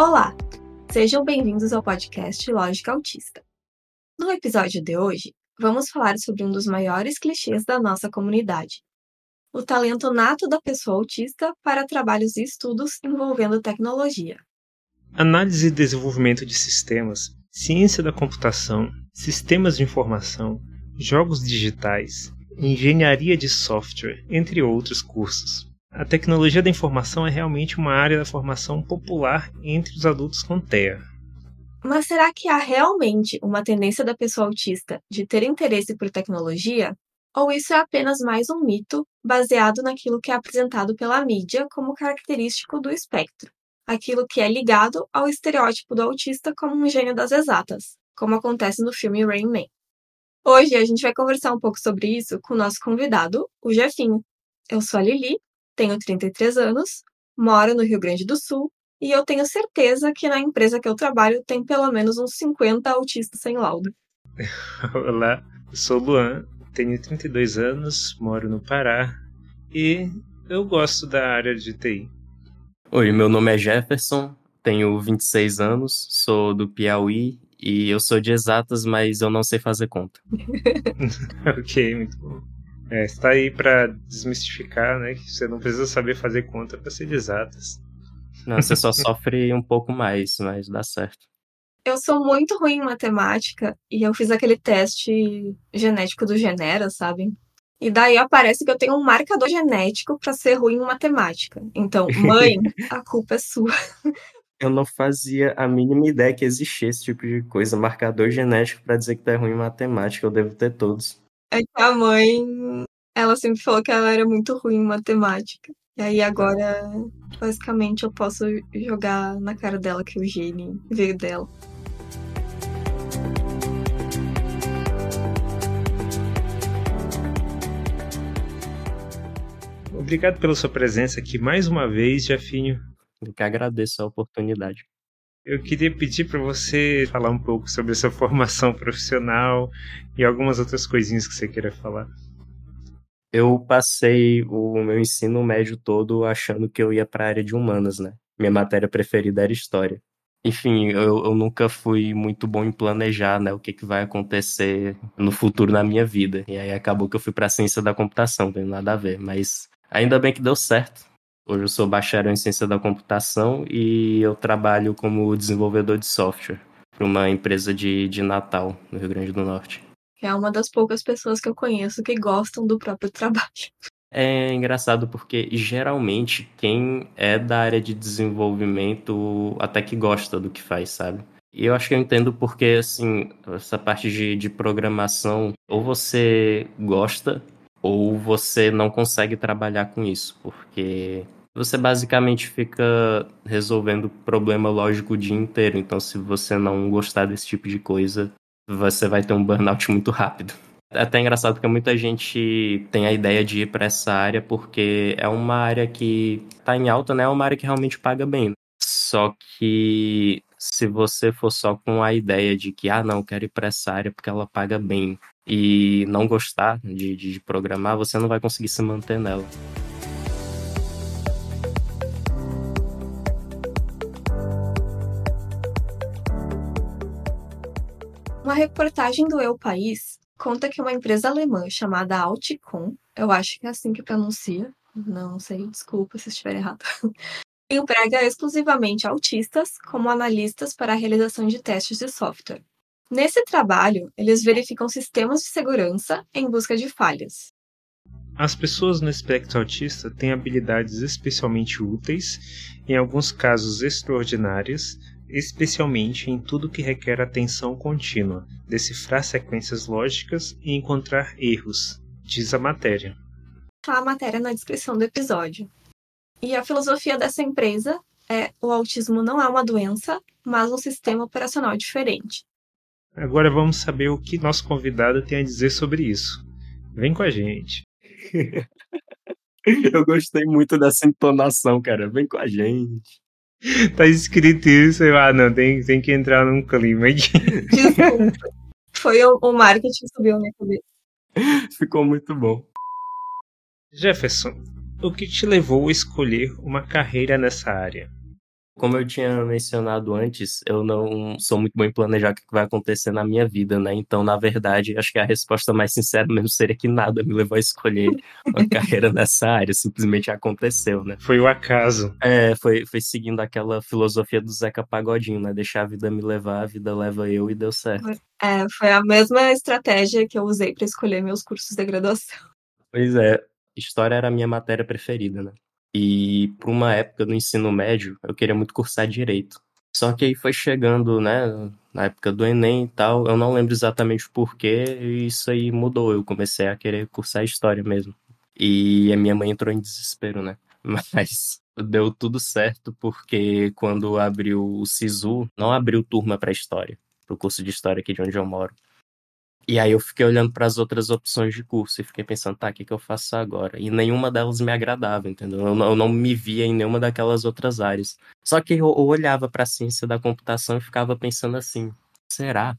Olá, sejam bem-vindos ao podcast Lógica Autista. No episódio de hoje, vamos falar sobre um dos maiores clichês da nossa comunidade: o talento nato da pessoa autista para trabalhos e estudos envolvendo tecnologia. Análise e desenvolvimento de sistemas, ciência da computação, sistemas de informação, jogos digitais, engenharia de software, entre outros cursos. A tecnologia da informação é realmente uma área da formação popular entre os adultos com TEA. Mas será que há realmente uma tendência da pessoa autista de ter interesse por tecnologia? Ou isso é apenas mais um mito baseado naquilo que é apresentado pela mídia como característico do espectro? Aquilo que é ligado ao estereótipo do autista como um gênio das exatas, como acontece no filme Rain Man. Hoje a gente vai conversar um pouco sobre isso com o nosso convidado, o Jefinho. Eu sou a Lili, tenho 33 anos, moro no Rio Grande do Sul e eu tenho certeza que na empresa que eu trabalho tem pelo menos uns 50 autistas sem laudo. Olá, sou Luan, tenho 32 anos, moro no Pará e eu gosto da área de TI. Oi, meu nome é Jefferson, tenho 26 anos, sou do Piauí e eu sou de exatas, mas eu não sei fazer conta. ok, muito bom. É, está aí para desmistificar, né? Que você não precisa saber fazer conta para ser exatas. Não, você só sofre um pouco mais, mas dá certo. Eu sou muito ruim em matemática e eu fiz aquele teste genético do Genera, sabe? E daí aparece que eu tenho um marcador genético para ser ruim em matemática. Então, mãe, a culpa é sua. Eu não fazia a mínima ideia que existia esse tipo de coisa, marcador genético para dizer que tá ruim em matemática, eu devo ter todos. É que a mãe, ela sempre falou que ela era muito ruim em matemática. E aí agora, basicamente, eu posso jogar na cara dela que o gene veio dela. Obrigado pela sua presença aqui mais uma vez, Jefinho. Eu que agradeço a oportunidade. Eu queria pedir para você falar um pouco sobre a sua formação profissional e algumas outras coisinhas que você queira falar. Eu passei o meu ensino médio todo achando que eu ia para a área de humanas, né? Minha matéria preferida era história. Enfim, eu, eu nunca fui muito bom em planejar, né, o que, que vai acontecer no futuro na minha vida. E aí acabou que eu fui para a ciência da computação, não tem nada a ver, mas ainda bem que deu certo. Hoje eu sou bacharel em ciência da computação e eu trabalho como desenvolvedor de software para uma empresa de, de Natal, no Rio Grande do Norte. É uma das poucas pessoas que eu conheço que gostam do próprio trabalho. É engraçado porque geralmente quem é da área de desenvolvimento até que gosta do que faz, sabe? E eu acho que eu entendo porque, assim, essa parte de, de programação, ou você gosta, ou você não consegue trabalhar com isso, porque você basicamente fica resolvendo problema lógico o dia inteiro. Então, se você não gostar desse tipo de coisa, você vai ter um burnout muito rápido. É até engraçado porque muita gente tem a ideia de ir para essa área porque é uma área que está em alta, né? É uma área que realmente paga bem. Só que se você for só com a ideia de que, ah, não, quero ir para essa área porque ela paga bem e não gostar de, de programar, você não vai conseguir se manter nela. Uma reportagem do Eu País conta que uma empresa alemã chamada Alticom, eu acho que é assim que pronuncia, não sei, desculpa se estiver errado, emprega exclusivamente autistas como analistas para a realização de testes de software. Nesse trabalho, eles verificam sistemas de segurança em busca de falhas. As pessoas no espectro autista têm habilidades especialmente úteis, em alguns casos extraordinárias, especialmente em tudo que requer atenção contínua, decifrar sequências lógicas e encontrar erros, diz a matéria. Tá a matéria na descrição do episódio. E a filosofia dessa empresa é o autismo não é uma doença, mas um sistema operacional diferente. Agora vamos saber o que nosso convidado tem a dizer sobre isso. Vem com a gente. Eu gostei muito dessa entonação, cara. Vem com a gente. tá escrito isso, eu, ah, não, tem, tem que entrar num clima aqui. Desculpa. Foi o, o marketing que subiu na minha cabeça. Ficou muito bom. Jefferson, o que te levou a escolher uma carreira nessa área? Como eu tinha mencionado antes, eu não sou muito bom em planejar o que vai acontecer na minha vida, né? Então, na verdade, acho que a resposta mais sincera mesmo seria que nada me levou a escolher uma carreira nessa área, simplesmente aconteceu, né? Foi o acaso. É, foi, foi seguindo aquela filosofia do Zeca Pagodinho, né? Deixar a vida me levar, a vida leva eu e deu certo. É, foi a mesma estratégia que eu usei para escolher meus cursos de graduação. Pois é, história era a minha matéria preferida, né? E por uma época do ensino médio, eu queria muito cursar direito. Só que aí foi chegando, né, na época do Enem e tal, eu não lembro exatamente o porquê, e isso aí mudou. Eu comecei a querer cursar história mesmo. E a minha mãe entrou em desespero, né? Mas deu tudo certo porque quando abriu o SISU, não abriu turma para história, para o curso de história aqui de onde eu moro. E aí eu fiquei olhando para as outras opções de curso e fiquei pensando, tá, o que, que eu faço agora? E nenhuma delas me agradava, entendeu? Eu não, eu não me via em nenhuma daquelas outras áreas. Só que eu, eu olhava para a ciência da computação e ficava pensando assim, será?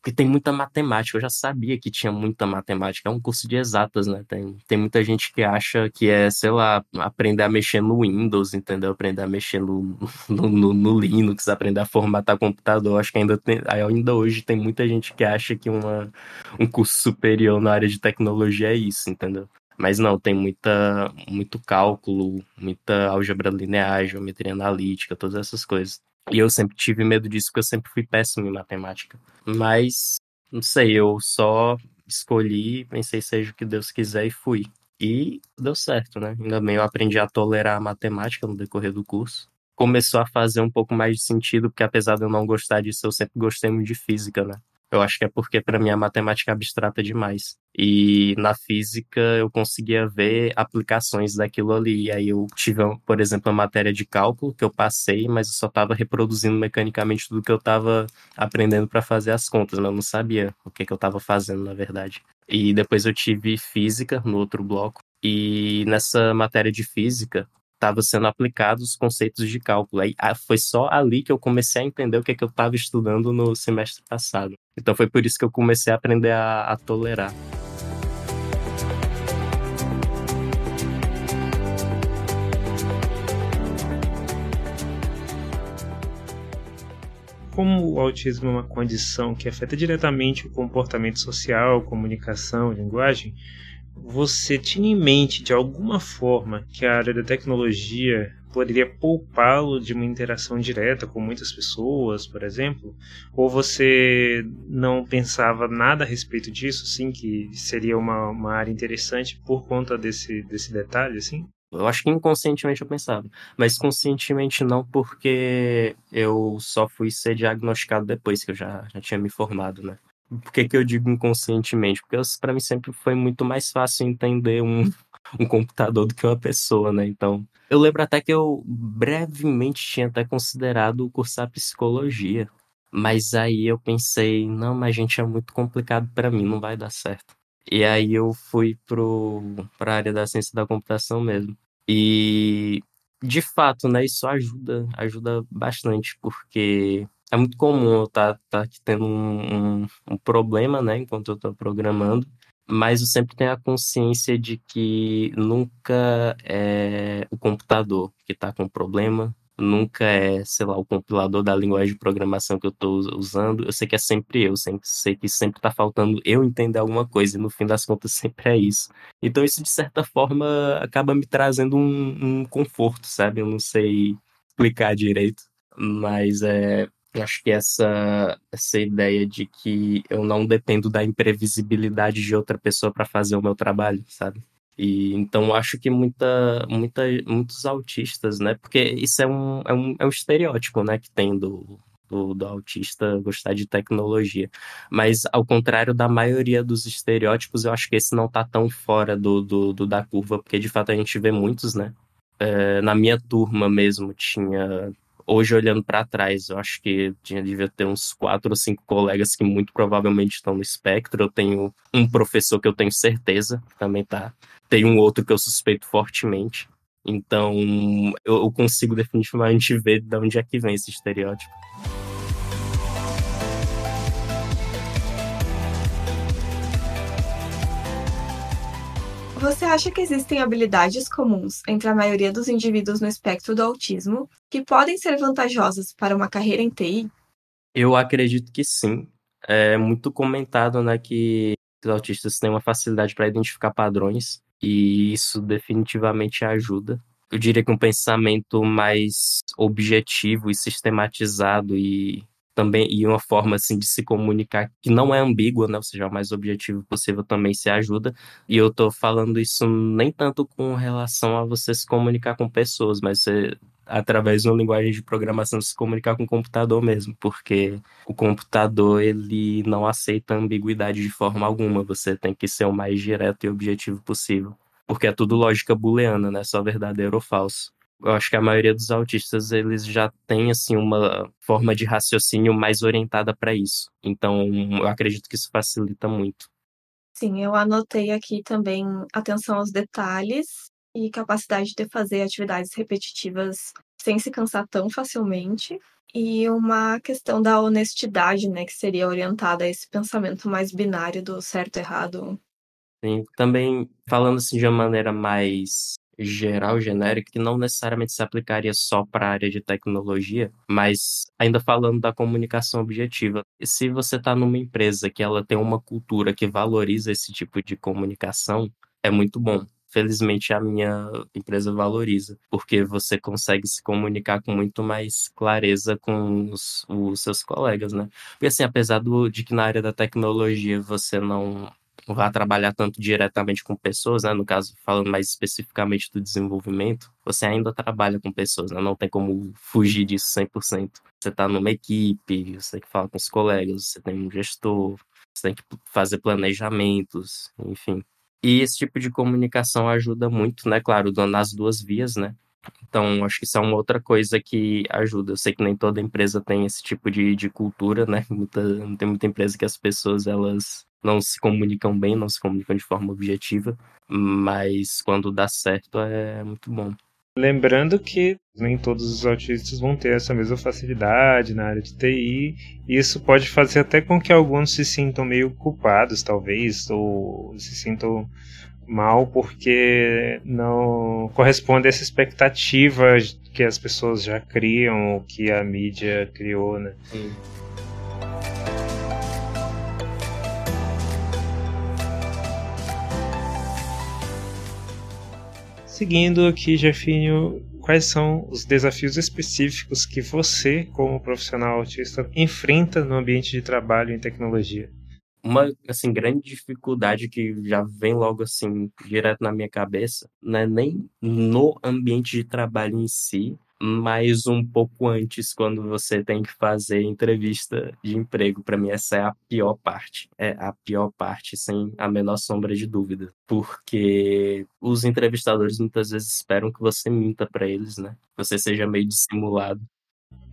Porque tem muita matemática, eu já sabia que tinha muita matemática, é um curso de exatas, né? Tem, tem muita gente que acha que é, sei lá, aprender a mexer no Windows, entendeu? Aprender a mexer no, no, no, no Linux, aprender a formatar computador. Acho que ainda, tem, ainda hoje tem muita gente que acha que uma, um curso superior na área de tecnologia é isso, entendeu? Mas não, tem muita, muito cálculo, muita álgebra linear, geometria analítica, todas essas coisas. E eu sempre tive medo disso, porque eu sempre fui péssimo em matemática. Mas, não sei, eu só escolhi, pensei seja o que Deus quiser e fui. E deu certo, né? Ainda bem eu aprendi a tolerar a matemática no decorrer do curso. Começou a fazer um pouco mais de sentido, porque apesar de eu não gostar disso, eu sempre gostei muito de física, né? Eu acho que é porque para mim a matemática é abstrata demais. E na física eu conseguia ver aplicações daquilo ali. E aí eu tive, por exemplo, a matéria de cálculo que eu passei, mas eu só estava reproduzindo mecanicamente tudo que eu estava aprendendo para fazer as contas, eu não sabia o que, que eu estava fazendo, na verdade. E depois eu tive física no outro bloco. E nessa matéria de física, estava sendo aplicados os conceitos de cálculo. Aí ah, foi só ali que eu comecei a entender o que, é que eu estava estudando no semestre passado. Então foi por isso que eu comecei a aprender a, a tolerar. Como o autismo é uma condição que afeta diretamente o comportamento social, comunicação, linguagem, você tinha em mente de alguma forma que a área da tecnologia poderia poupá-lo de uma interação direta com muitas pessoas, por exemplo? Ou você não pensava nada a respeito disso, sim, que seria uma, uma área interessante por conta desse, desse detalhe, assim? Eu acho que inconscientemente eu pensava, mas conscientemente não, porque eu só fui ser diagnosticado depois que eu já, já tinha me formado, né? Por que, que eu digo inconscientemente? Porque para mim sempre foi muito mais fácil entender um, um computador do que uma pessoa, né? Então, eu lembro até que eu brevemente tinha até considerado cursar psicologia. Mas aí eu pensei, não, mas gente, é muito complicado para mim, não vai dar certo. E aí eu fui para a área da ciência da computação mesmo. E de fato, né, isso ajuda, ajuda bastante, porque é muito comum eu estar tá, tá tendo um, um, um, problema, né, enquanto eu estou programando, mas eu sempre tenho a consciência de que nunca é o computador que está com problema, nunca é, sei lá, o compilador da linguagem de programação que eu estou usando. Eu sei que é sempre eu, sempre sei que sempre está faltando eu entender alguma coisa, e no fim das contas sempre é isso. Então isso, de certa forma, acaba me trazendo um, um conforto, sabe? Eu não sei explicar direito, mas é, acho que essa, essa ideia de que eu não dependo da imprevisibilidade de outra pessoa para fazer o meu trabalho, sabe? E então acho que muita, muita, muitos autistas, né? Porque isso é um, é um, é um estereótipo, né? Que tem do, do, do, autista gostar de tecnologia. Mas ao contrário da maioria dos estereótipos, eu acho que esse não tá tão fora do, do, do da curva, porque de fato a gente vê muitos, né? É, na minha turma mesmo tinha hoje olhando para trás, eu acho que tinha devia ter uns quatro ou cinco colegas que muito provavelmente estão no espectro. Eu tenho um professor que eu tenho certeza que também tá. Tem um outro que eu suspeito fortemente. Então, eu, eu consigo definitivamente ver de onde é que vem esse estereótipo. Você acha que existem habilidades comuns entre a maioria dos indivíduos no espectro do autismo que podem ser vantajosas para uma carreira em TI? Eu acredito que sim. É muito comentado, né, que os autistas têm uma facilidade para identificar padrões e isso definitivamente ajuda. Eu diria que um pensamento mais objetivo e sistematizado e também e uma forma assim de se comunicar que não é ambígua, né, ou seja, o mais objetivo possível também se ajuda. E eu tô falando isso nem tanto com relação a você se comunicar com pessoas, mas você através de uma linguagem de programação se comunicar com o computador mesmo, porque o computador ele não aceita ambiguidade de forma alguma, você tem que ser o mais direto e objetivo possível, porque é tudo lógica booleana, né, só verdadeiro ou falso. Eu acho que a maioria dos autistas eles já tem assim uma forma de raciocínio mais orientada para isso. Então, eu acredito que isso facilita muito. Sim, eu anotei aqui também atenção aos detalhes e capacidade de fazer atividades repetitivas sem se cansar tão facilmente. E uma questão da honestidade, né, que seria orientada a esse pensamento mais binário do certo e errado. Sim, também falando assim de uma maneira mais geral, genérica, que não necessariamente se aplicaria só para a área de tecnologia, mas ainda falando da comunicação objetiva. Se você está numa empresa que ela tem uma cultura que valoriza esse tipo de comunicação, é muito bom felizmente a minha empresa valoriza, porque você consegue se comunicar com muito mais clareza com os, os seus colegas, né? Porque assim, apesar do, de que na área da tecnologia você não vá trabalhar tanto diretamente com pessoas, né? No caso, falando mais especificamente do desenvolvimento, você ainda trabalha com pessoas, né? Não tem como fugir disso 100%. Você está numa equipe, você tem que falar com os colegas, você tem um gestor, você tem que fazer planejamentos, enfim. E esse tipo de comunicação ajuda muito, né? Claro, nas duas vias, né? Então, acho que isso é uma outra coisa que ajuda. Eu sei que nem toda empresa tem esse tipo de, de cultura, né? Muita, tem muita empresa que as pessoas, elas não se comunicam bem, não se comunicam de forma objetiva, mas quando dá certo é muito bom. Lembrando que nem todos os autistas vão ter essa mesma facilidade na área de TI, e isso pode fazer até com que alguns se sintam meio culpados, talvez, ou se sintam mal porque não corresponde a essa expectativa que as pessoas já criam, ou que a mídia criou, né? Sim. Seguindo aqui, Jefinho, quais são os desafios específicos que você, como profissional autista, enfrenta no ambiente de trabalho em tecnologia? Uma assim grande dificuldade que já vem logo assim direto na minha cabeça, não é nem no ambiente de trabalho em si, mas um pouco antes, quando você tem que fazer entrevista de emprego. Para mim, essa é a pior parte. É a pior parte, sem a menor sombra de dúvida. Porque os entrevistadores muitas vezes esperam que você minta para eles, né? Que você seja meio dissimulado.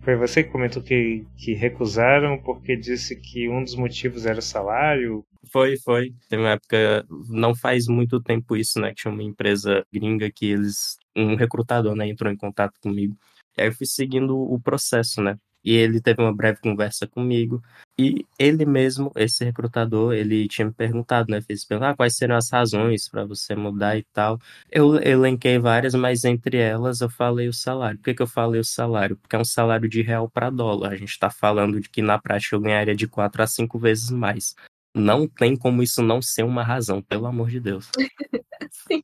Foi você que comentou que, que recusaram porque disse que um dos motivos era o salário? Foi, foi. Tem uma época, não faz muito tempo isso, né? Que tinha uma empresa gringa que eles, um recrutador, né, entrou em contato comigo. E aí eu fui seguindo o processo, né? E ele teve uma breve conversa comigo. E ele mesmo, esse recrutador, ele tinha me perguntado, né? Fez perguntar ah, quais seriam as razões para você mudar e tal. Eu elenquei várias, mas entre elas eu falei o salário. Por que, que eu falei o salário? Porque é um salário de real para dólar. A gente está falando de que na prática eu ganharia de quatro a cinco vezes mais. Não tem como isso não ser uma razão, pelo amor de Deus. Sim.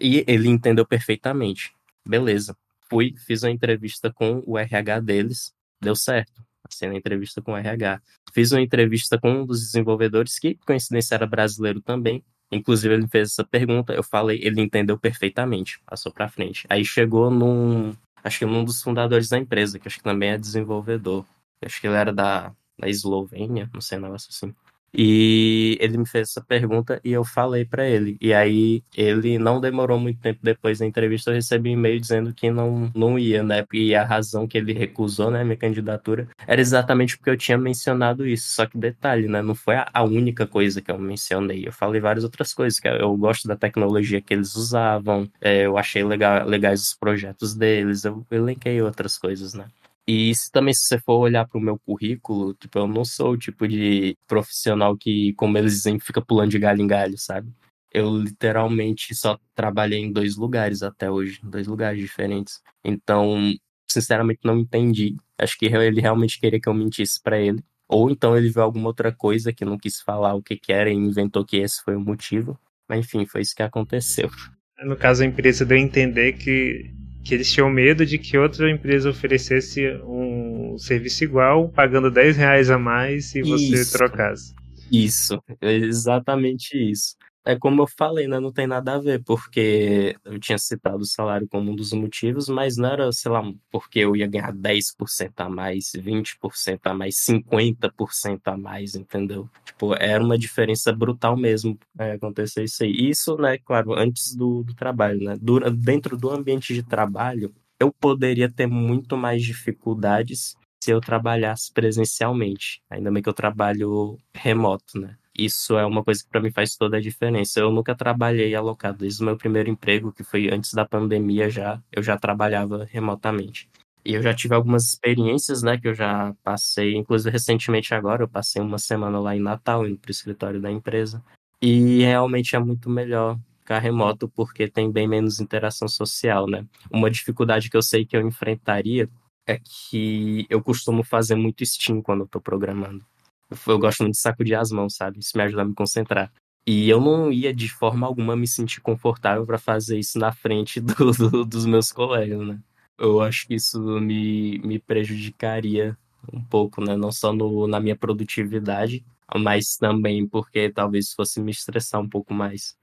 E ele entendeu perfeitamente. Beleza. Fui, fiz uma entrevista com o RH deles deu certo. Assim, na entrevista com o RH. Fiz uma entrevista com um dos desenvolvedores, que, coincidência, era brasileiro também. Inclusive, ele fez essa pergunta, eu falei, ele entendeu perfeitamente, passou para frente. Aí chegou num, acho que num dos fundadores da empresa, que acho que também é desenvolvedor. Acho que ele era da, da Eslovênia, não sei, um negócio assim. E ele me fez essa pergunta e eu falei para ele. E aí ele não demorou muito tempo depois da entrevista, eu recebi um e-mail dizendo que não, não ia, né? E a razão que ele recusou, né, minha candidatura, era exatamente porque eu tinha mencionado isso. Só que detalhe, né? Não foi a única coisa que eu mencionei. Eu falei várias outras coisas, que eu gosto da tecnologia que eles usavam, é, eu achei legal, legais os projetos deles, eu elenquei outras coisas, né? E se também, se você for olhar para o meu currículo, tipo, eu não sou o tipo de profissional que, como eles dizem, fica pulando de galho em galho, sabe? Eu literalmente só trabalhei em dois lugares até hoje, dois lugares diferentes. Então, sinceramente, não entendi. Acho que ele realmente queria que eu mentisse para ele. Ou então ele viu alguma outra coisa que não quis falar o que, que era e inventou que esse foi o motivo. Mas enfim, foi isso que aconteceu. No caso, a empresa deu a entender que, que eles tinham medo de que outra empresa oferecesse um serviço igual, pagando 10 reais a mais e você Isso. trocasse. Isso, exatamente isso. É como eu falei, né? Não tem nada a ver, porque eu tinha citado o salário como um dos motivos, mas não era, sei lá, porque eu ia ganhar 10% a mais, 20% a mais, 50% a mais, entendeu? Tipo, era uma diferença brutal mesmo é, acontecer isso aí. Isso, né, claro, antes do, do trabalho, né? Dura, dentro do ambiente de trabalho, eu poderia ter muito mais dificuldades se eu trabalhasse presencialmente. Ainda bem que eu trabalho remoto, né? Isso é uma coisa que para mim faz toda a diferença. Eu nunca trabalhei alocado. Desde o meu primeiro emprego, que foi antes da pandemia já, eu já trabalhava remotamente. E eu já tive algumas experiências, né, que eu já passei, inclusive recentemente agora, eu passei uma semana lá em Natal, indo para o escritório da empresa. E realmente é muito melhor ficar remoto porque tem bem menos interação social, né? Uma dificuldade que eu sei que eu enfrentaria é que eu costumo fazer muito Steam quando eu tô programando. Eu gosto muito de sacudir as mãos, sabe? Isso me ajuda a me concentrar. E eu não ia de forma alguma me sentir confortável para fazer isso na frente do, do, dos meus colegas, né? Eu acho que isso me, me prejudicaria um pouco, né? Não só no, na minha produtividade, mas também porque talvez fosse me estressar um pouco mais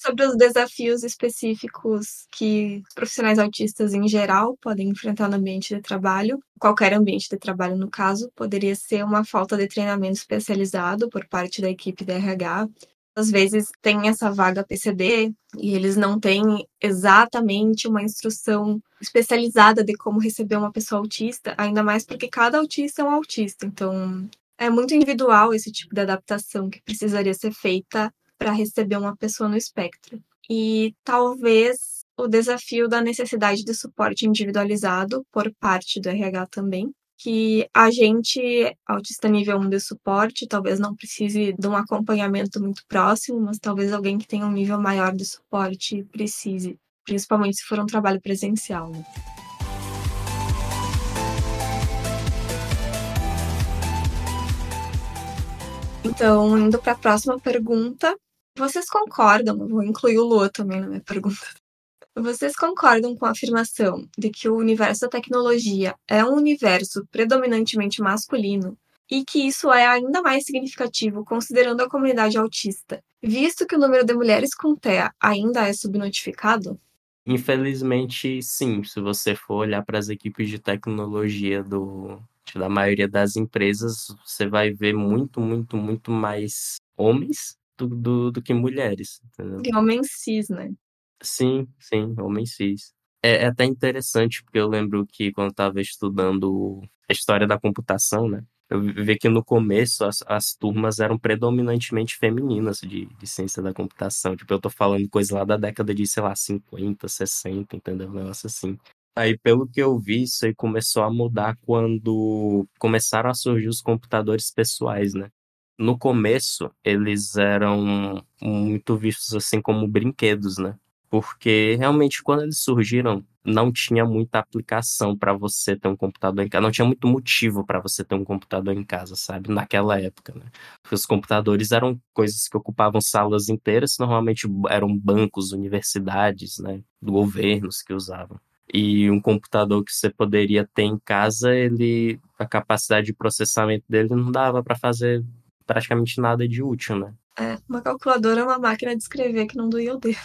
sobre os desafios específicos que profissionais autistas em geral podem enfrentar no ambiente de trabalho, qualquer ambiente de trabalho no caso, poderia ser uma falta de treinamento especializado por parte da equipe da RH. Às vezes tem essa vaga PCD e eles não têm exatamente uma instrução especializada de como receber uma pessoa autista, ainda mais porque cada autista é um autista. Então, é muito individual esse tipo de adaptação que precisaria ser feita para receber uma pessoa no espectro. E talvez o desafio da necessidade de suporte individualizado por parte do RH também, que a gente, autista nível 1 de suporte, talvez não precise de um acompanhamento muito próximo, mas talvez alguém que tenha um nível maior de suporte precise, principalmente se for um trabalho presencial. Né? Então, indo para a próxima pergunta, vocês concordam, vou incluir o Lua também na minha pergunta. Vocês concordam com a afirmação de que o universo da tecnologia é um universo predominantemente masculino e que isso é ainda mais significativo considerando a comunidade autista, visto que o número de mulheres com TEA ainda é subnotificado? Infelizmente, sim. Se você for olhar para as equipes de tecnologia do, da maioria das empresas, você vai ver muito, muito, muito mais homens do, do, do que mulheres. Entendeu? E homens cis, né? Sim, sim, homens cis. É, é até interessante, porque eu lembro que quando eu estava estudando a história da computação, né? Eu vi que no começo as, as turmas eram predominantemente femininas de, de ciência da computação. Tipo, eu tô falando coisa lá da década de, sei lá, 50, 60, entendeu? Um negócio assim. Aí, pelo que eu vi, isso aí começou a mudar quando começaram a surgir os computadores pessoais, né? no começo eles eram muito vistos assim como brinquedos, né? Porque realmente quando eles surgiram não tinha muita aplicação para você ter um computador em casa, não tinha muito motivo para você ter um computador em casa, sabe? Naquela época, né? Porque os computadores eram coisas que ocupavam salas inteiras, normalmente eram bancos, universidades, né, do governos que usavam. E um computador que você poderia ter em casa, ele a capacidade de processamento dele não dava para fazer praticamente nada de útil, né? É, uma calculadora é uma máquina de escrever que não doía o dedo.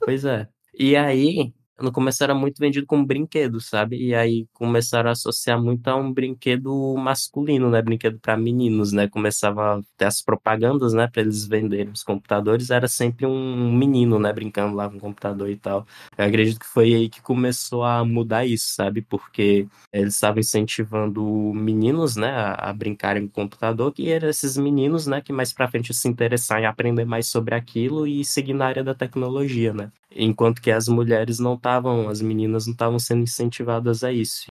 Pois é. E aí, no começo era muito vendido como brinquedo, sabe? E aí começaram a associar muito a um brinquedo masculino, né? Brinquedo para meninos, né? Começava a ter as propagandas, né? Para eles venderem os computadores, era sempre um menino, né? Brincando lá com o computador e tal. Eu acredito que foi aí que começou a mudar isso, sabe? Porque eles estavam incentivando meninos, né? A, a brincarem com o computador, que eram esses meninos, né? Que mais para frente se interessar em aprender mais sobre aquilo e seguir na área da tecnologia, né? Enquanto que as mulheres não estavam, as meninas não estavam sendo incentivadas a isso.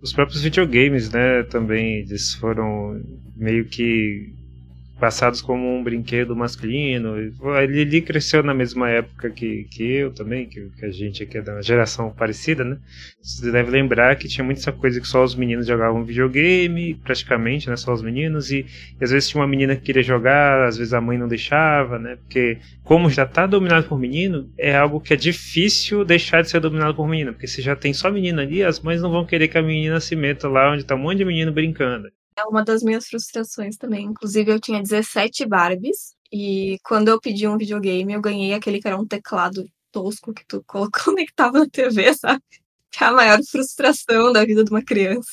Os próprios videogames, né, também eles foram meio que passados como um brinquedo masculino. A Lili cresceu na mesma época que, que eu também, que, que a gente aqui é da geração parecida, né? Você deve lembrar que tinha muita coisa que só os meninos jogavam videogame, praticamente, né? Só os meninos, e, e às vezes tinha uma menina que queria jogar, às vezes a mãe não deixava, né? Porque como já está dominado por menino, é algo que é difícil deixar de ser dominado por menino, porque se já tem só menina ali, as mães não vão querer que a menina se meta lá onde está um monte de menino brincando. É uma das minhas frustrações também. Inclusive, eu tinha 17 Barbies. E quando eu pedi um videogame, eu ganhei aquele que era um teclado tosco que tu conectava na TV, sabe? Que é a maior frustração da vida de uma criança.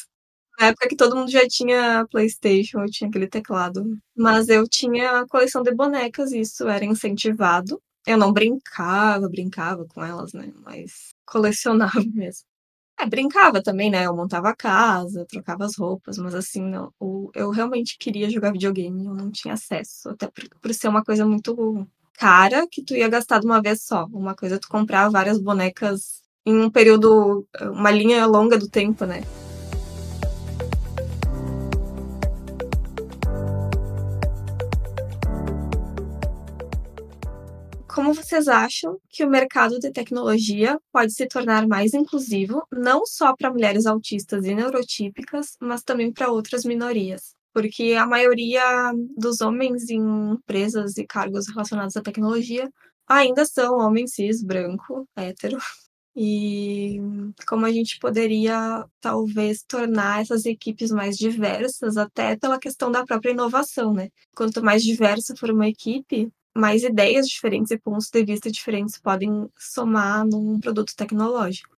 Na época que todo mundo já tinha PlayStation, eu tinha aquele teclado. Mas eu tinha a coleção de bonecas, e isso era incentivado. Eu não brincava, brincava com elas, né? Mas colecionava mesmo. É, brincava também, né? Eu montava a casa, trocava as roupas, mas assim, não, eu realmente queria jogar videogame, eu não tinha acesso, até por, por ser uma coisa muito cara que tu ia gastar de uma vez só. Uma coisa é tu comprar várias bonecas em um período, uma linha longa do tempo, né? Como vocês acham que o mercado de tecnologia pode se tornar mais inclusivo, não só para mulheres autistas e neurotípicas, mas também para outras minorias? Porque a maioria dos homens em empresas e cargos relacionados à tecnologia ainda são homens cis, branco, hétero. E como a gente poderia talvez tornar essas equipes mais diversas, até pela questão da própria inovação, né? Quanto mais diversa for uma equipe, mais ideias diferentes e pontos de vista diferentes podem somar num produto tecnológico.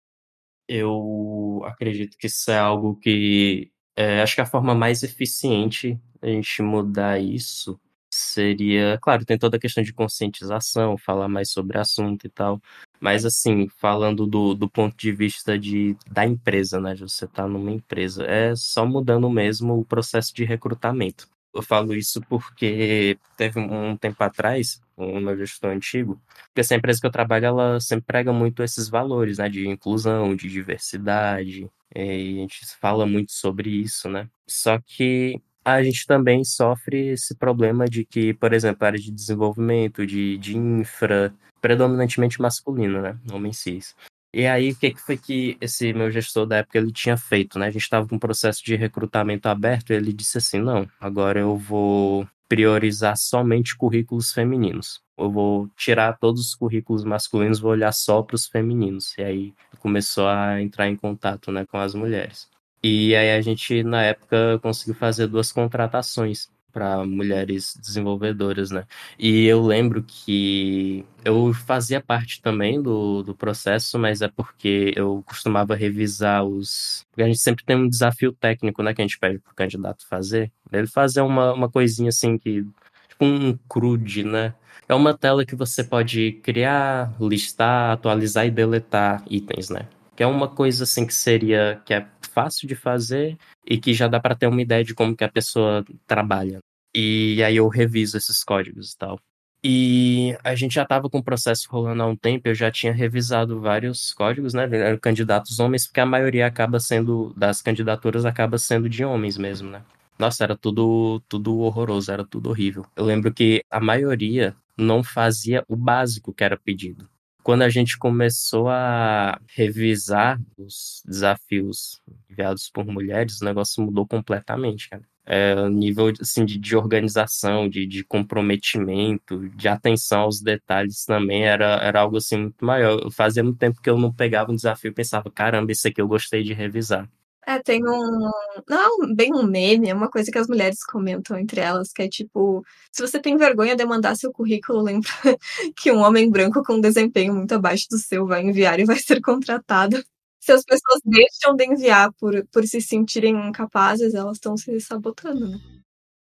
Eu acredito que isso é algo que é, acho que a forma mais eficiente a gente mudar isso seria, claro, tem toda a questão de conscientização, falar mais sobre o assunto e tal, mas assim, falando do, do ponto de vista de, da empresa, né, você estar tá numa empresa, é só mudando mesmo o processo de recrutamento. Eu falo isso porque teve um tempo atrás, um meu gestor antigo, porque essa empresa que eu trabalho, ela sempre prega muito esses valores, né, de inclusão, de diversidade, e a gente fala muito sobre isso, né? Só que a gente também sofre esse problema de que, por exemplo, a área de desenvolvimento, de, de infra, predominantemente masculino, né? Homem cis. E aí, o que, que foi que esse meu gestor da época ele tinha feito, né? A gente estava com um processo de recrutamento aberto e ele disse assim: não, agora eu vou priorizar somente currículos femininos. Eu vou tirar todos os currículos masculinos, vou olhar só para os femininos. E aí começou a entrar em contato né, com as mulheres. E aí a gente, na época, conseguiu fazer duas contratações para mulheres desenvolvedoras, né? E eu lembro que eu fazia parte também do, do processo, mas é porque eu costumava revisar os. Porque a gente sempre tem um desafio técnico, né? Que a gente pede para o candidato fazer. Ele fazer uma, uma coisinha assim que. Tipo um CRUD, né? É uma tela que você pode criar, listar, atualizar e deletar itens, né? Que é uma coisa assim que seria que é fácil de fazer e que já dá para ter uma ideia de como que a pessoa trabalha. E aí eu reviso esses códigos e tal. E a gente já estava com o processo rolando há um tempo, eu já tinha revisado vários códigos, né? Candidatos homens, porque a maioria acaba sendo, das candidaturas acaba sendo de homens mesmo, né? Nossa, era tudo, tudo horroroso, era tudo horrível. Eu lembro que a maioria não fazia o básico que era pedido quando a gente começou a revisar os desafios enviados por mulheres, o negócio mudou completamente, cara. É, nível assim, de, de organização, de, de, comprometimento, de atenção aos detalhes também era, era algo assim muito maior. Fazia muito tempo que eu não pegava um desafio e pensava, caramba, esse aqui eu gostei de revisar. É, tem um. Não, bem um meme, é uma coisa que as mulheres comentam entre elas, que é tipo: se você tem vergonha de mandar seu currículo, lembra que um homem branco com desempenho muito abaixo do seu vai enviar e vai ser contratado. Se as pessoas deixam de enviar por, por se sentirem incapazes, elas estão se sabotando, né?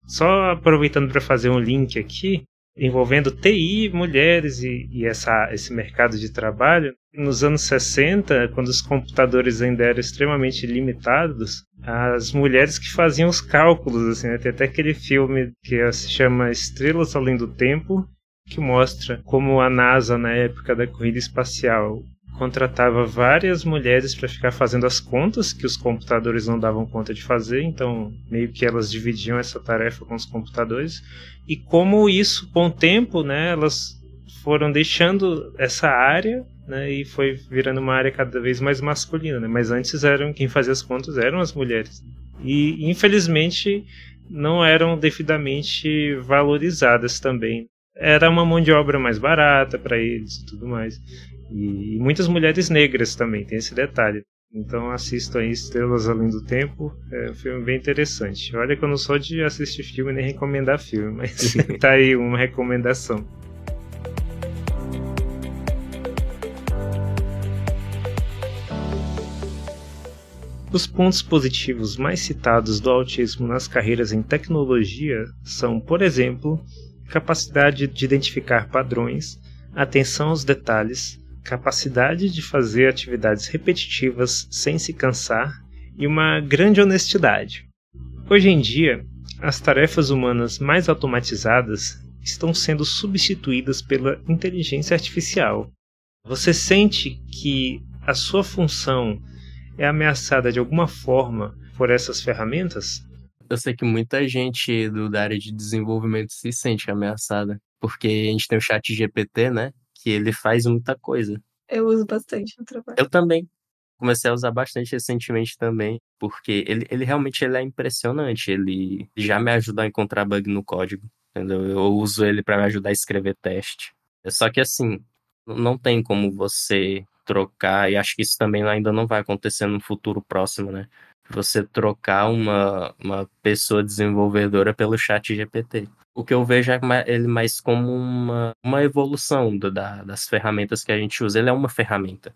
Só aproveitando para fazer um link aqui, envolvendo TI, mulheres e, e essa, esse mercado de trabalho. Nos anos 60, quando os computadores ainda eram extremamente limitados, as mulheres que faziam os cálculos, assim, né? tem até aquele filme que se chama Estrelas Além do Tempo, que mostra como a NASA, na época da corrida espacial, contratava várias mulheres para ficar fazendo as contas que os computadores não davam conta de fazer, então meio que elas dividiam essa tarefa com os computadores. E como isso, com o tempo, né, elas foram deixando essa área né, e foi virando uma área cada vez mais masculina. Né? Mas antes eram quem fazia as contas eram as mulheres. E infelizmente não eram devidamente valorizadas também. Era uma mão de obra mais barata para eles e tudo mais. E, e, muitas mulheres negras também, tem esse detalhe. Então assistam aí Estrelas Além do Tempo, é um filme bem interessante. Olha que eu não sou de assistir filme nem recomendar filme, mas tá aí uma recomendação. Os pontos positivos mais citados do autismo nas carreiras em tecnologia são, por exemplo, capacidade de identificar padrões, atenção aos detalhes, capacidade de fazer atividades repetitivas sem se cansar e uma grande honestidade. Hoje em dia, as tarefas humanas mais automatizadas estão sendo substituídas pela inteligência artificial. Você sente que a sua função é ameaçada de alguma forma por essas ferramentas? Eu sei que muita gente do, da área de desenvolvimento se sente ameaçada, porque a gente tem o chat GPT, né? Que ele faz muita coisa. Eu uso bastante no trabalho. Eu também. Comecei a usar bastante recentemente também, porque ele, ele realmente ele é impressionante. Ele já me ajuda a encontrar bug no código, entendeu? Eu uso ele para me ajudar a escrever teste. Só que assim, não tem como você trocar, e acho que isso também ainda não vai acontecer no futuro próximo, né? Você trocar uma, uma pessoa desenvolvedora pelo chat GPT o que eu vejo é ele mais como uma, uma evolução do, da, das ferramentas que a gente usa. Ele é uma ferramenta.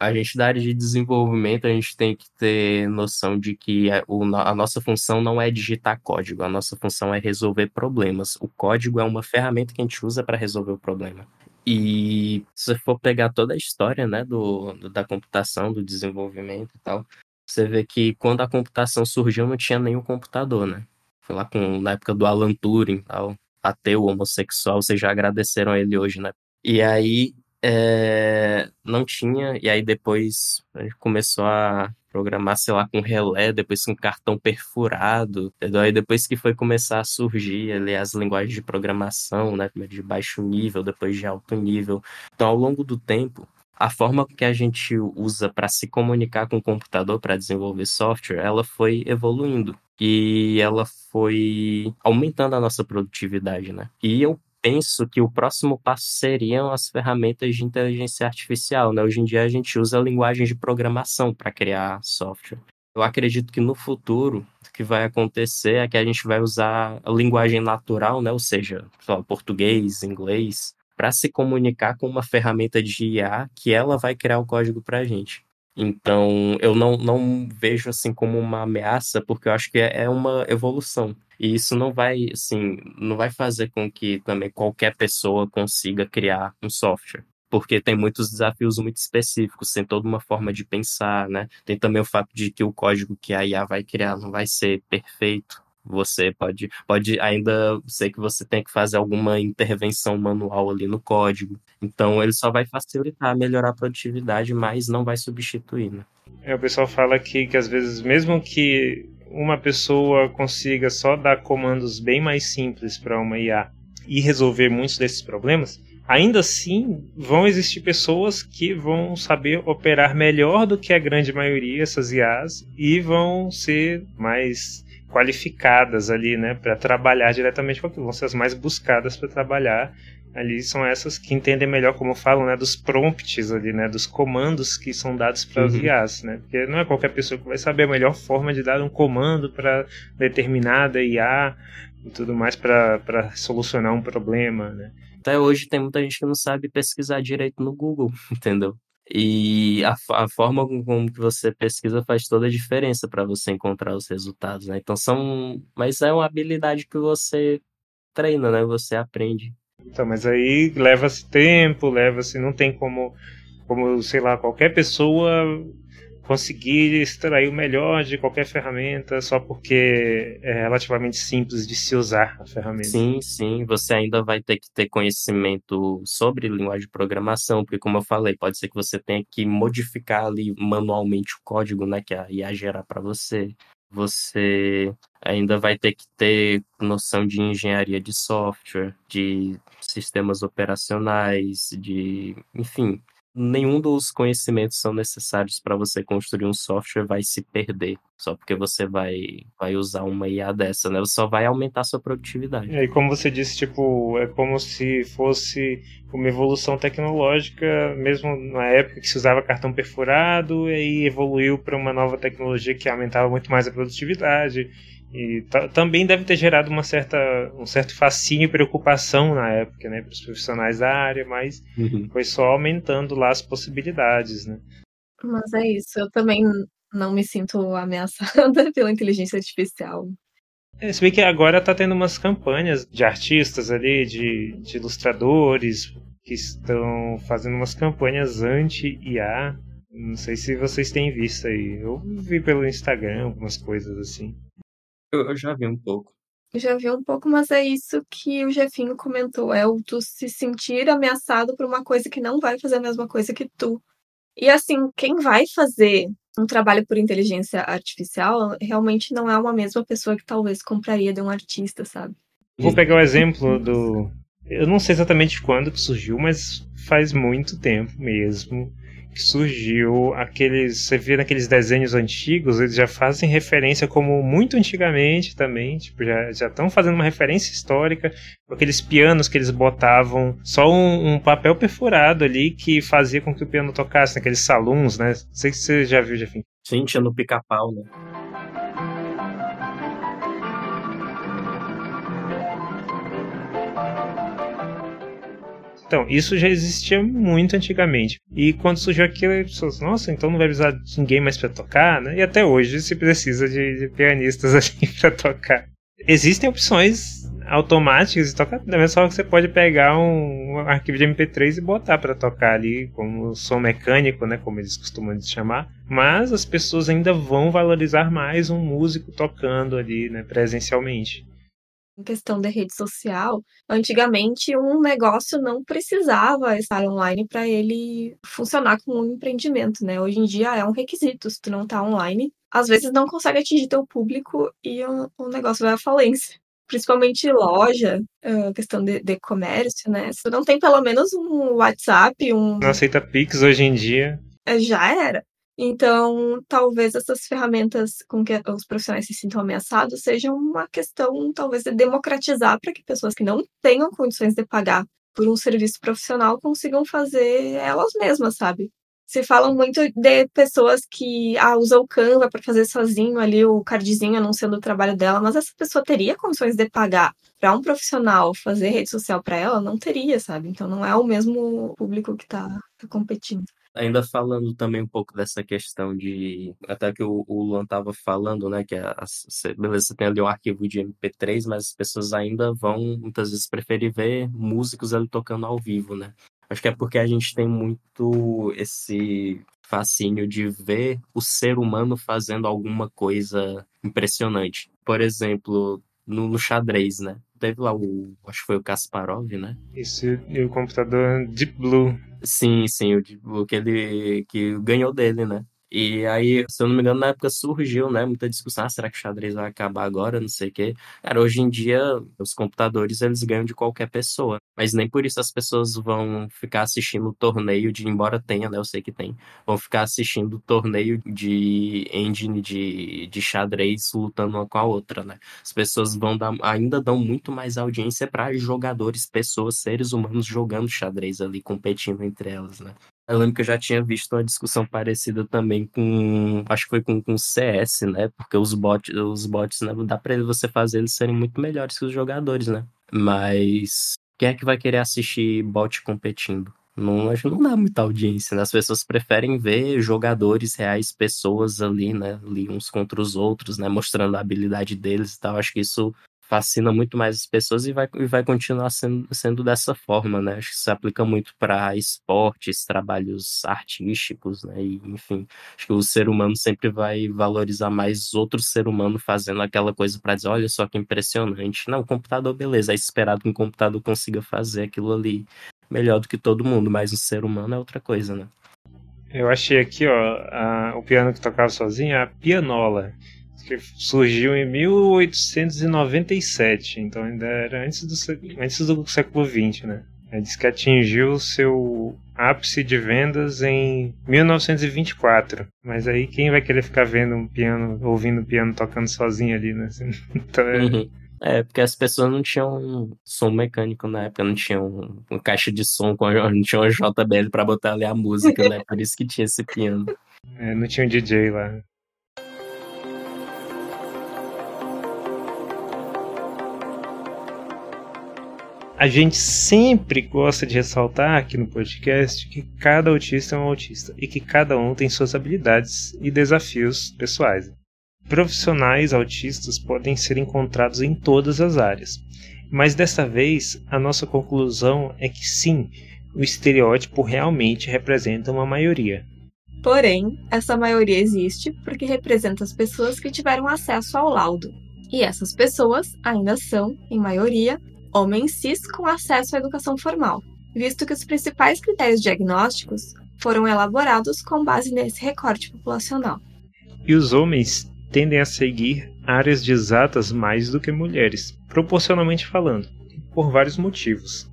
A gente, da área de desenvolvimento, a gente tem que ter noção de que a, é o, a nossa função não é digitar código, a nossa função é resolver problemas. O código é uma ferramenta que a gente usa para resolver o problema. E se você for pegar toda a história né, do, do, da computação, do desenvolvimento e tal, você vê que quando a computação surgiu não tinha nenhum computador, né? Foi lá com, na época do Alan Turing, tal, ateu, homossexual, vocês já agradeceram ele hoje, né? E aí é, não tinha, e aí depois a gente começou a programar, sei lá, com relé, depois com cartão perfurado, entendeu? Aí depois que foi começar a surgir ali as linguagens de programação, né, de baixo nível, depois de alto nível. Então, ao longo do tempo, a forma que a gente usa para se comunicar com o computador para desenvolver software, ela foi evoluindo e ela foi aumentando a nossa produtividade, né? E eu penso que o próximo passo seriam as ferramentas de inteligência artificial, né? Hoje em dia a gente usa a linguagem de programação para criar software. Eu acredito que no futuro o que vai acontecer é que a gente vai usar a linguagem natural, né? Ou seja, português, inglês, para se comunicar com uma ferramenta de IA que ela vai criar o código para a gente. Então, eu não, não vejo assim como uma ameaça, porque eu acho que é, é uma evolução. E isso não vai, assim, não vai fazer com que também qualquer pessoa consiga criar um software. Porque tem muitos desafios muito específicos, tem toda uma forma de pensar, né? Tem também o fato de que o código que a IA vai criar não vai ser perfeito. Você pode, pode ainda sei que você tem que fazer alguma intervenção manual ali no código. Então ele só vai facilitar, melhorar a produtividade, mas não vai substituir, né? É, o pessoal fala aqui que às vezes, mesmo que uma pessoa consiga só dar comandos bem mais simples para uma IA e resolver muitos desses problemas, ainda assim vão existir pessoas que vão saber operar melhor do que a grande maioria essas IAs e vão ser mais qualificadas ali, né, para trabalhar diretamente com aquilo, vão ser as mais buscadas para trabalhar ali são essas que entendem melhor como falam, né, dos prompts ali, né, dos comandos que são dados para as uhum. IAs, né? Porque não é qualquer pessoa que vai saber a melhor forma de dar um comando para determinada IA e tudo mais para solucionar um problema, né? Até hoje tem muita gente que não sabe pesquisar direito no Google, entendeu? E a, a forma como que você pesquisa faz toda a diferença para você encontrar os resultados, né? Então são, mas é uma habilidade que você treina, né? Você aprende. Então, mas aí leva-se tempo, leva-se, não tem como, como sei lá, qualquer pessoa conseguir extrair o melhor de qualquer ferramenta só porque é relativamente simples de se usar a ferramenta. Sim, sim, você ainda vai ter que ter conhecimento sobre linguagem de programação, porque como eu falei, pode ser que você tenha que modificar ali manualmente o código, né, que a IA gerar para você. Você ainda vai ter que ter noção de engenharia de software, de sistemas operacionais, de, enfim, nenhum dos conhecimentos são necessários para você construir um software vai se perder só porque você vai, vai usar uma IA dessa, né? Você só vai aumentar sua produtividade. E como você disse, tipo, é como se fosse uma evolução tecnológica, mesmo na época que se usava cartão perfurado, e aí evoluiu para uma nova tecnologia que aumentava muito mais a produtividade e também deve ter gerado uma certa, um certo fascínio e preocupação na época, né, para os profissionais da área, mas uhum. foi só aumentando lá as possibilidades, né. Mas é isso, eu também não me sinto ameaçada pela inteligência artificial. É, se bem que agora tá tendo umas campanhas de artistas ali, de, de ilustradores, que estão fazendo umas campanhas anti-IA. Não sei se vocês têm visto aí. Eu vi pelo Instagram algumas coisas assim. Eu, eu já vi um pouco. Já vi um pouco, mas é isso que o Jefinho comentou. É o tu se sentir ameaçado por uma coisa que não vai fazer a mesma coisa que tu. E assim, quem vai fazer um trabalho por inteligência artificial realmente não é uma mesma pessoa que talvez compraria de um artista, sabe? Vou pegar o exemplo do. Eu não sei exatamente quando que surgiu, mas faz muito tempo mesmo surgiu aqueles. Você vê naqueles desenhos antigos, eles já fazem referência como muito antigamente também, tipo, já estão fazendo uma referência histórica, aqueles pianos que eles botavam só um, um, papel perfurado ali que fazia com que o piano tocasse naqueles salões, né? Não sei se você já viu, Jefim. Sim, tinha no pica-pau, né? Então, isso já existia muito antigamente. E quando surgiu aquilo, as pessoas, nossa, então não vai precisar de ninguém mais para tocar, né? E até hoje se precisa de, de pianistas assim para tocar. Existem opções automáticas de tocar, da mesma forma que você pode pegar um, um arquivo de MP3 e botar para tocar ali como som mecânico, né, como eles costumam chamar. Mas as pessoas ainda vão valorizar mais um músico tocando ali, né, presencialmente em questão da rede social, antigamente um negócio não precisava estar online para ele funcionar como um empreendimento, né? Hoje em dia é um requisito, se tu não tá online, às vezes não consegue atingir teu público e o, o negócio vai à falência. Principalmente loja, questão de, de comércio, né? Se tu não tem pelo menos um WhatsApp, um. Não aceita Pix hoje em dia. É, já era. Então, talvez essas ferramentas com que os profissionais se sintam ameaçados sejam uma questão, talvez, de democratizar para que pessoas que não tenham condições de pagar por um serviço profissional consigam fazer elas mesmas, sabe? Se falam muito de pessoas que ah, usam o Canva para fazer sozinho ali o cardzinho anunciando o trabalho dela, mas essa pessoa teria condições de pagar para um profissional fazer rede social para ela? Não teria, sabe? Então não é o mesmo público que está tá competindo. Ainda falando também um pouco dessa questão de. Até que o, o Luan estava falando, né? Que a, a, beleza, você tem ali um arquivo de MP3, mas as pessoas ainda vão muitas vezes preferir ver músicos ali tocando ao vivo, né? Acho que é porque a gente tem muito esse fascínio de ver o ser humano fazendo alguma coisa impressionante. Por exemplo, no, no xadrez, né? Teve lá o. Acho que foi o Kasparov, né? Isso, e o computador Deep Blue. Sim, sim, o Deep Blue que ele que ganhou dele, né? E aí, se eu não me engano, na época surgiu, né, muita discussão, ah, será que o xadrez vai acabar agora, não sei o quê. Cara, hoje em dia, os computadores, eles ganham de qualquer pessoa, mas nem por isso as pessoas vão ficar assistindo o torneio de, embora tenha, né, eu sei que tem, vão ficar assistindo o torneio de engine de, de xadrez lutando uma com a outra, né. As pessoas vão dar, ainda dão muito mais audiência para jogadores, pessoas, seres humanos jogando xadrez ali, competindo entre elas, né. Eu lembro que eu já tinha visto uma discussão parecida também com. Acho que foi com, com CS, né? Porque os bots, os bots, né? Dá pra você fazer eles serem muito melhores que os jogadores, né? Mas quem é que vai querer assistir bot competindo? Não, acho que não dá muita audiência, né? As pessoas preferem ver jogadores reais, pessoas ali, né? Ali uns contra os outros, né? Mostrando a habilidade deles e tal. Acho que isso fascina muito mais as pessoas e vai, e vai continuar sendo, sendo dessa forma, né? Acho que se aplica muito para esportes, trabalhos artísticos, né? E, enfim, acho que o ser humano sempre vai valorizar mais outro ser humano fazendo aquela coisa para dizer, olha só que impressionante. Não, computador, beleza, é esperado que um computador consiga fazer aquilo ali melhor do que todo mundo, mas o ser humano é outra coisa, né? Eu achei aqui, ó, a, o piano que tocava sozinho, a pianola que surgiu em 1897, então ainda era antes do, antes do século XX, né? Ele diz que atingiu seu ápice de vendas em 1924. Mas aí quem vai querer ficar vendo um piano, ouvindo um piano tocando sozinho ali, né? Então é... Uhum. É, porque as pessoas não tinham som mecânico na época, não tinham uma caixa de som, com, não tinha uma JBL pra botar ali a música, né? Por isso que tinha esse piano. É, não tinha um DJ lá. A gente sempre gosta de ressaltar aqui no podcast que cada autista é um autista e que cada um tem suas habilidades e desafios pessoais. Profissionais autistas podem ser encontrados em todas as áreas, mas dessa vez a nossa conclusão é que sim, o estereótipo realmente representa uma maioria. Porém, essa maioria existe porque representa as pessoas que tiveram acesso ao laudo. E essas pessoas ainda são, em maioria, homens cis com acesso à educação formal, visto que os principais critérios diagnósticos foram elaborados com base nesse recorte populacional. E os homens tendem a seguir áreas de exatas mais do que mulheres, proporcionalmente falando, por vários motivos.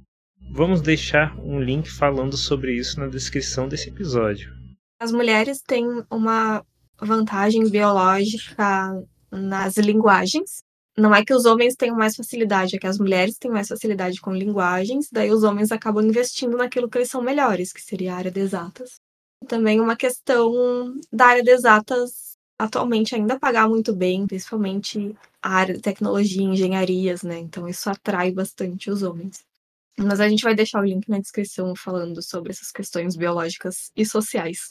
Vamos deixar um link falando sobre isso na descrição desse episódio. As mulheres têm uma vantagem biológica nas linguagens, não é que os homens tenham mais facilidade, é que as mulheres têm mais facilidade com linguagens, daí os homens acabam investindo naquilo que eles são melhores, que seria a área de exatas. Também uma questão da área de exatas atualmente ainda pagar muito bem, principalmente a área de tecnologia engenharias, né? Então isso atrai bastante os homens. Mas a gente vai deixar o link na descrição falando sobre essas questões biológicas e sociais.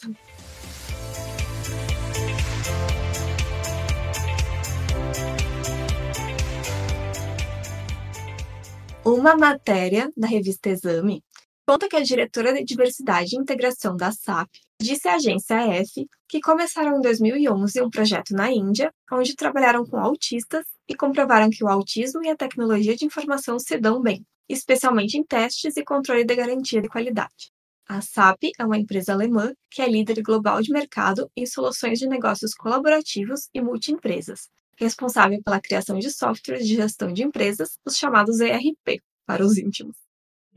Uma matéria da revista Exame conta que a diretora de Diversidade e Integração da SAP disse à agência F que começaram em 2011 um projeto na Índia, onde trabalharam com autistas e comprovaram que o autismo e a tecnologia de informação se dão bem, especialmente em testes e controle de garantia de qualidade. A SAP é uma empresa alemã que é líder global de mercado em soluções de negócios colaborativos e multiempresas, responsável pela criação de softwares de gestão de empresas, os chamados ERP, para os íntimos.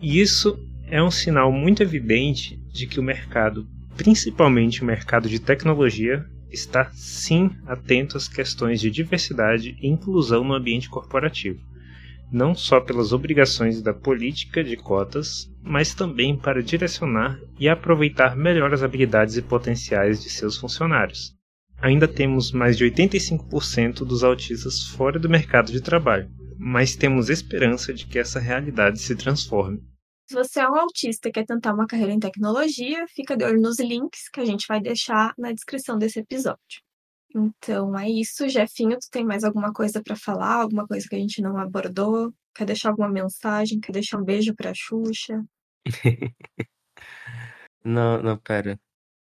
E isso é um sinal muito evidente de que o mercado, principalmente o mercado de tecnologia, está sim atento às questões de diversidade e inclusão no ambiente corporativo, não só pelas obrigações da política de cotas, mas também para direcionar e aproveitar melhor as habilidades e potenciais de seus funcionários ainda temos mais de 85% dos autistas fora do mercado de trabalho, mas temos esperança de que essa realidade se transforme. Se você é um autista e quer tentar uma carreira em tecnologia, fica de olho nos links que a gente vai deixar na descrição desse episódio. Então é isso, Jefinho, tu tem mais alguma coisa para falar, alguma coisa que a gente não abordou? Quer deixar alguma mensagem? Quer deixar um beijo pra Xuxa? não, não, pera.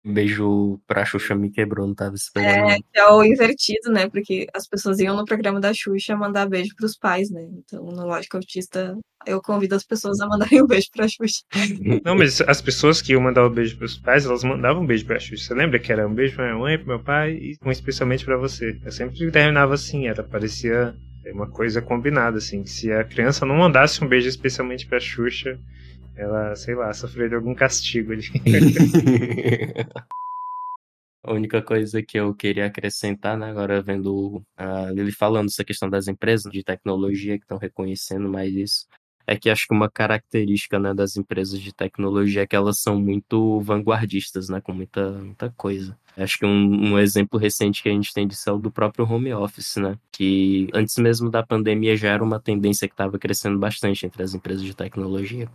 Um beijo pra Xuxa me quebrou, não tava esperando. É, que é o invertido, né? Porque as pessoas iam no programa da Xuxa mandar beijo pros pais, né? Então, no Lógica Autista, eu convido as pessoas a mandarem um beijo pra Xuxa. Não, mas as pessoas que iam mandar o um beijo pros pais, elas mandavam um beijo pra Xuxa. Você lembra que era um beijo pra minha mãe, pro meu pai e um especialmente pra você? Eu sempre terminava assim, era, parecia uma coisa combinada, assim. Que se a criança não mandasse um beijo especialmente pra Xuxa, ela, sei lá, sofreu de algum castigo ali. A única coisa que eu queria acrescentar, né, agora vendo uh, ele falando essa questão das empresas de tecnologia que estão reconhecendo mais isso, é que acho que uma característica né, das empresas de tecnologia é que elas são muito vanguardistas, né, com muita, muita coisa. Acho que um, um exemplo recente que a gente tem disso é o do próprio home office, né, que antes mesmo da pandemia já era uma tendência que estava crescendo bastante entre as empresas de tecnologia.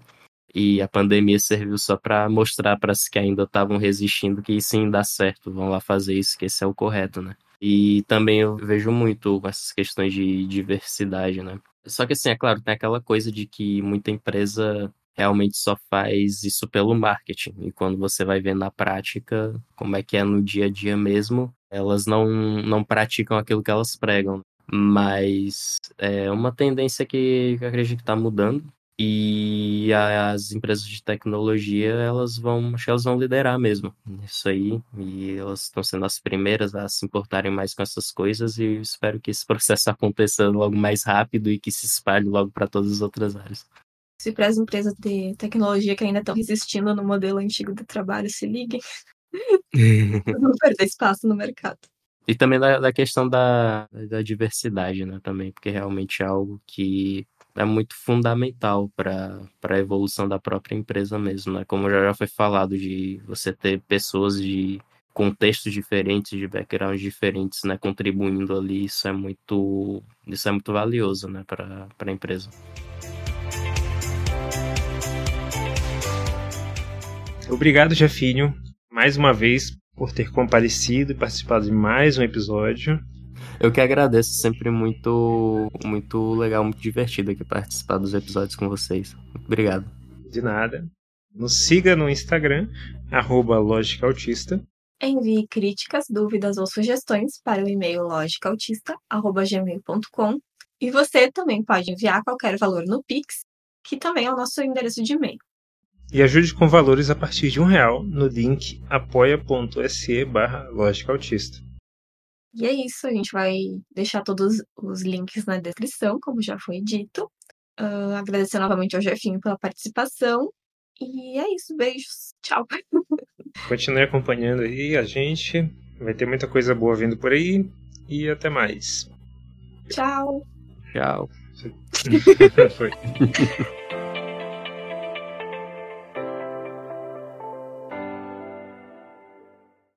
E a pandemia serviu só para mostrar para as que ainda estavam resistindo que sim dá certo, vão lá fazer isso, que esse é o correto, né? E também eu vejo muito essas questões de diversidade, né? Só que assim, é claro, tem aquela coisa de que muita empresa realmente só faz isso pelo marketing. E quando você vai ver na prática como é que é no dia a dia mesmo, elas não, não praticam aquilo que elas pregam. Mas é uma tendência que, que eu acredito que está mudando. E as empresas de tecnologia, elas vão, acho que elas vão liderar mesmo isso aí. E elas estão sendo as primeiras a se importarem mais com essas coisas. E espero que esse processo aconteça logo mais rápido e que se espalhe logo para todas as outras áreas. Se para as empresas de tecnologia que ainda estão resistindo no modelo antigo de trabalho se liguem, não perder espaço no mercado. E também da, da questão da, da diversidade, né? Também, porque realmente é algo que é muito fundamental para a evolução da própria empresa mesmo, né? Como já, já foi falado, de você ter pessoas de contextos diferentes, de backgrounds diferentes, né, contribuindo ali, isso é muito, isso é muito valioso, né, para a empresa. Obrigado, Jefinho, mais uma vez por ter comparecido e participado de mais um episódio. Eu que agradeço, sempre muito, muito legal, muito divertido aqui participar dos episódios com vocês. Obrigado. De nada. Nos siga no Instagram, arroba Autista. Envie críticas, dúvidas ou sugestões para o e-mail logicautista.gmail.com e você também pode enviar qualquer valor no Pix, que também é o nosso endereço de e-mail. E ajude com valores a partir de um real no link apoia.se barra Autista. E é isso, a gente vai deixar todos os links na descrição, como já foi dito. Uh, agradecer novamente ao Jefinho pela participação. E é isso, beijos. Tchau. Continue acompanhando aí a gente. Vai ter muita coisa boa vindo por aí. E até mais. Tchau. Tchau. foi.